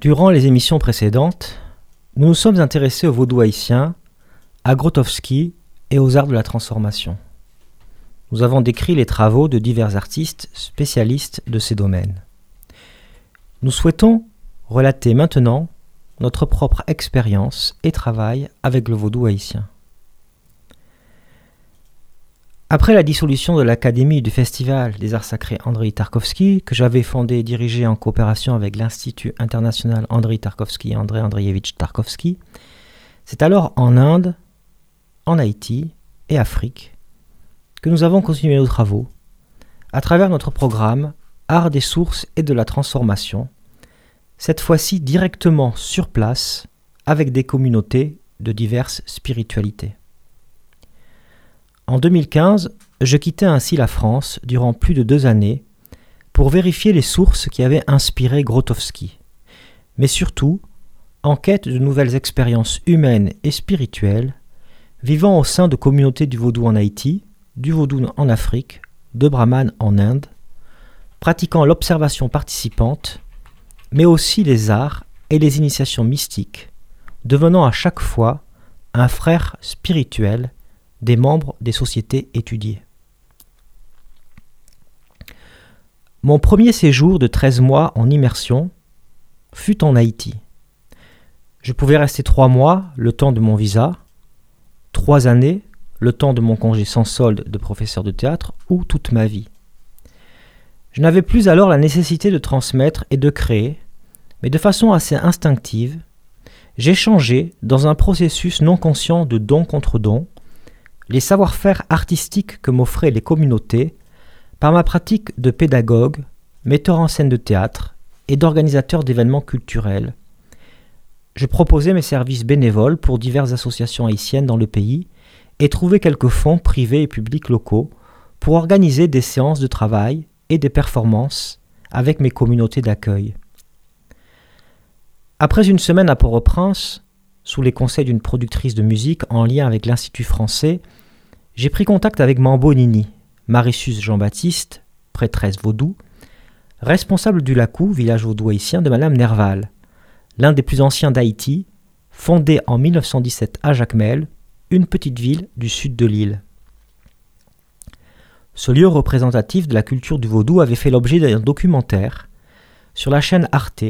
Durant les émissions précédentes, nous nous sommes intéressés au vaudou haïtien, à Grotowski et aux arts de la transformation. Nous avons décrit les travaux de divers artistes spécialistes de ces domaines. Nous souhaitons relater maintenant notre propre expérience et travail avec le vaudou haïtien. Après la dissolution de l'Académie du Festival des Arts Sacrés Andrei Tarkovsky, que j'avais fondé et dirigé en coopération avec l'Institut international Andrei Tarkovsky et Andrei Andreevitch Tarkovsky, c'est alors en Inde, en Haïti et Afrique que nous avons continué nos travaux à travers notre programme Art des sources et de la transformation, cette fois-ci directement sur place avec des communautés de diverses spiritualités. En 2015, je quittais ainsi la France durant plus de deux années pour vérifier les sources qui avaient inspiré Grotowski, mais surtout en quête de nouvelles expériences humaines et spirituelles, vivant au sein de communautés du vaudou en Haïti, du vaudou en Afrique, de Brahman en Inde, pratiquant l'observation participante, mais aussi les arts et les initiations mystiques, devenant à chaque fois un frère spirituel des membres des sociétés étudiées. Mon premier séjour de 13 mois en immersion fut en Haïti. Je pouvais rester trois mois, le temps de mon visa, trois années, le temps de mon congé sans solde de professeur de théâtre, ou toute ma vie. Je n'avais plus alors la nécessité de transmettre et de créer, mais de façon assez instinctive, j'échangeais dans un processus non conscient de don contre don les savoir-faire artistiques que m'offraient les communautés par ma pratique de pédagogue, metteur en scène de théâtre et d'organisateur d'événements culturels. Je proposais mes services bénévoles pour diverses associations haïtiennes dans le pays et trouvais quelques fonds privés et publics locaux pour organiser des séances de travail et des performances avec mes communautés d'accueil. Après une semaine à Port-au-Prince, sous les conseils d'une productrice de musique en lien avec l'Institut français, j'ai pris contact avec Mambo Nini, Marissus Jean-Baptiste, prêtresse vaudou, responsable du Lacou, village haïtien de Madame Nerval, l'un des plus anciens d'Haïti, fondé en 1917 à Jacmel, une petite ville du sud de l'île. Ce lieu représentatif de la culture du vaudou avait fait l'objet d'un documentaire sur la chaîne Arte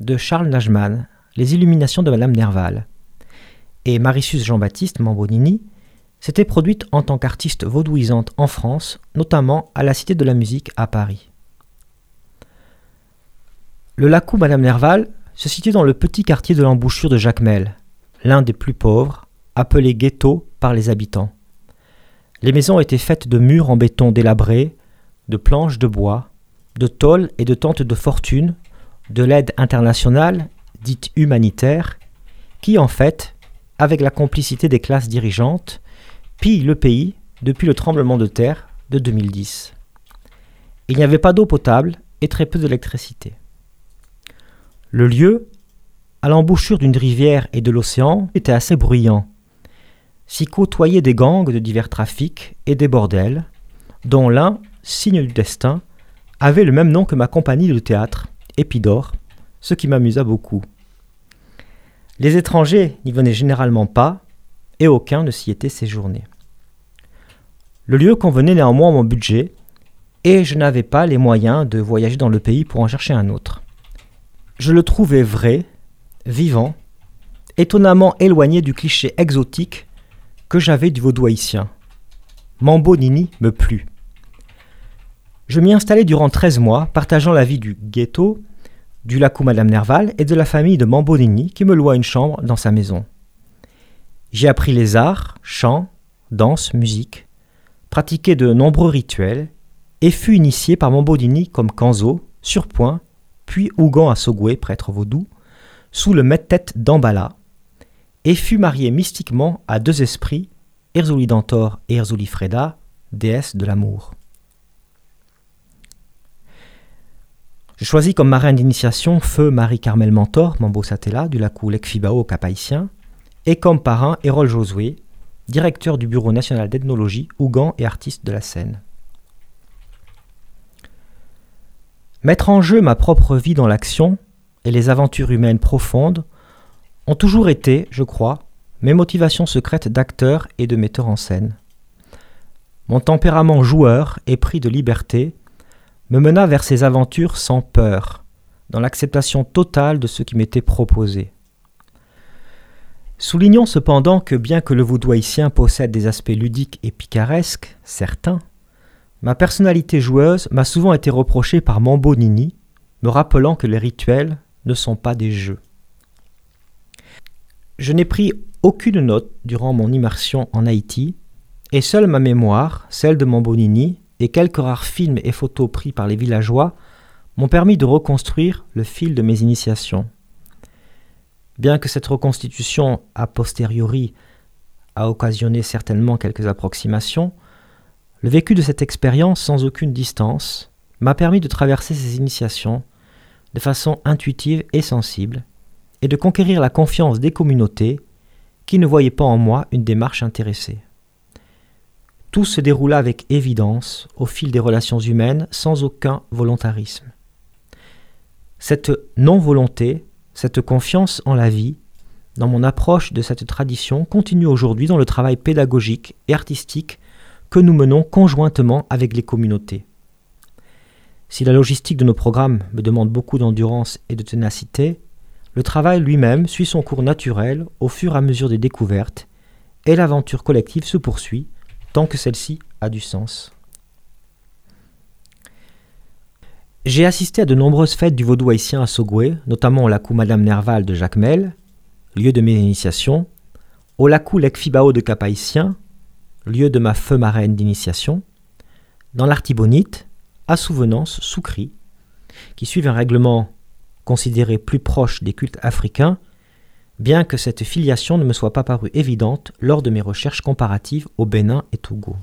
de Charles Najman, Les Illuminations de Madame Nerval. Et Marissus Jean-Baptiste Mambonini s'était produite en tant qu'artiste vaudouisante en France, notamment à la Cité de la Musique à Paris. Le Lacou Madame Nerval se situe dans le petit quartier de l'embouchure de Jacmel, l'un des plus pauvres, appelé ghetto par les habitants. Les maisons étaient faites de murs en béton délabrés, de planches de bois, de tôles et de tentes de fortune, de l'aide internationale, dite humanitaire, qui en fait, avec la complicité des classes dirigeantes, pille le pays depuis le tremblement de terre de 2010. Il n'y avait pas d'eau potable et très peu d'électricité. Le lieu, à l'embouchure d'une rivière et de l'océan, était assez bruyant. S'y côtoyaient des gangs de divers trafics et des bordels, dont l'un, signe du destin, avait le même nom que ma compagnie de théâtre, Épidore, ce qui m'amusa beaucoup. Les étrangers n'y venaient généralement pas, et aucun ne s'y était séjourné. Le lieu convenait néanmoins à mon budget, et je n'avais pas les moyens de voyager dans le pays pour en chercher un autre. Je le trouvais vrai, vivant, étonnamment éloigné du cliché exotique que j'avais du vaudou haïtien. Mambo Nini me plut. Je m'y installai durant 13 mois, partageant la vie du ghetto, du lacou Madame Nerval et de la famille de Mambo Nini qui me loua une chambre dans sa maison. J'y appris les arts, chant, danse, musique, pratiquai de nombreux rituels et fus initié par Mambo Nini comme Kanzo, Surpoint, puis Ougan Assogwe, prêtre vaudou, sous le met-tête d'Ambala, et fut marié mystiquement à deux esprits, Erzuli Dantor et Erzuli Freda, déesse de l'amour. J'ai choisi comme marraine d'initiation Feu Marie-Carmel Mentor, Mambo Satella, du Lacou Lekfibao Cap-Haïtien, et comme parrain Hérol Josué, directeur du Bureau national d'ethnologie, Ougan et artiste de la scène. Mettre en jeu ma propre vie dans l'action et les aventures humaines profondes ont toujours été, je crois, mes motivations secrètes d'acteur et de metteur en scène. Mon tempérament joueur, épris de liberté, me mena vers ces aventures sans peur, dans l'acceptation totale de ce qui m'était proposé. Soulignons cependant que bien que le vaudoisien possède des aspects ludiques et picaresques, certains, ma personnalité joueuse m'a souvent été reprochée par Mambo Nini, me rappelant que les rituels ne sont pas des jeux. Je n'ai pris aucune note durant mon immersion en Haïti, et seule ma mémoire, celle de Mambo Nini, et quelques rares films et photos pris par les villageois m'ont permis de reconstruire le fil de mes initiations. Bien que cette reconstitution a posteriori a occasionné certainement quelques approximations, le vécu de cette expérience sans aucune distance m'a permis de traverser ces initiations de façon intuitive et sensible, et de conquérir la confiance des communautés qui ne voyaient pas en moi une démarche intéressée. Tout se déroula avec évidence au fil des relations humaines sans aucun volontarisme. Cette non-volonté, cette confiance en la vie, dans mon approche de cette tradition continue aujourd'hui dans le travail pédagogique et artistique que nous menons conjointement avec les communautés. Si la logistique de nos programmes me demande beaucoup d'endurance et de ténacité, le travail lui-même suit son cours naturel au fur et à mesure des découvertes, et l'aventure collective se poursuit tant que celle-ci a du sens. J'ai assisté à de nombreuses fêtes du vaudou haïtien à Sogoué, notamment au lacou Madame Nerval de Jacmel, lieu de mes initiations, au lacou Lekfibao de Cap Haïtien, lieu de ma feu marraine d'initiation, dans l'Artibonite, à Souvenance, Soukri, qui suivent un règlement considéré plus proche des cultes africains bien que cette filiation ne me soit pas parue évidente lors de mes recherches comparatives au Bénin et Togo.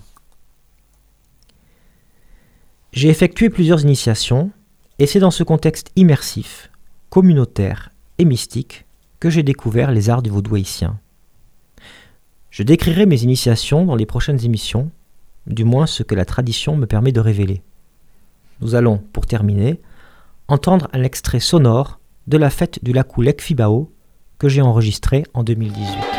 J'ai effectué plusieurs initiations, et c'est dans ce contexte immersif, communautaire et mystique que j'ai découvert les arts du vaudou haïtien. Je décrirai mes initiations dans les prochaines émissions, du moins ce que la tradition me permet de révéler. Nous allons, pour terminer, entendre un extrait sonore de la fête du Lacou Fibao que j'ai enregistré en 2018.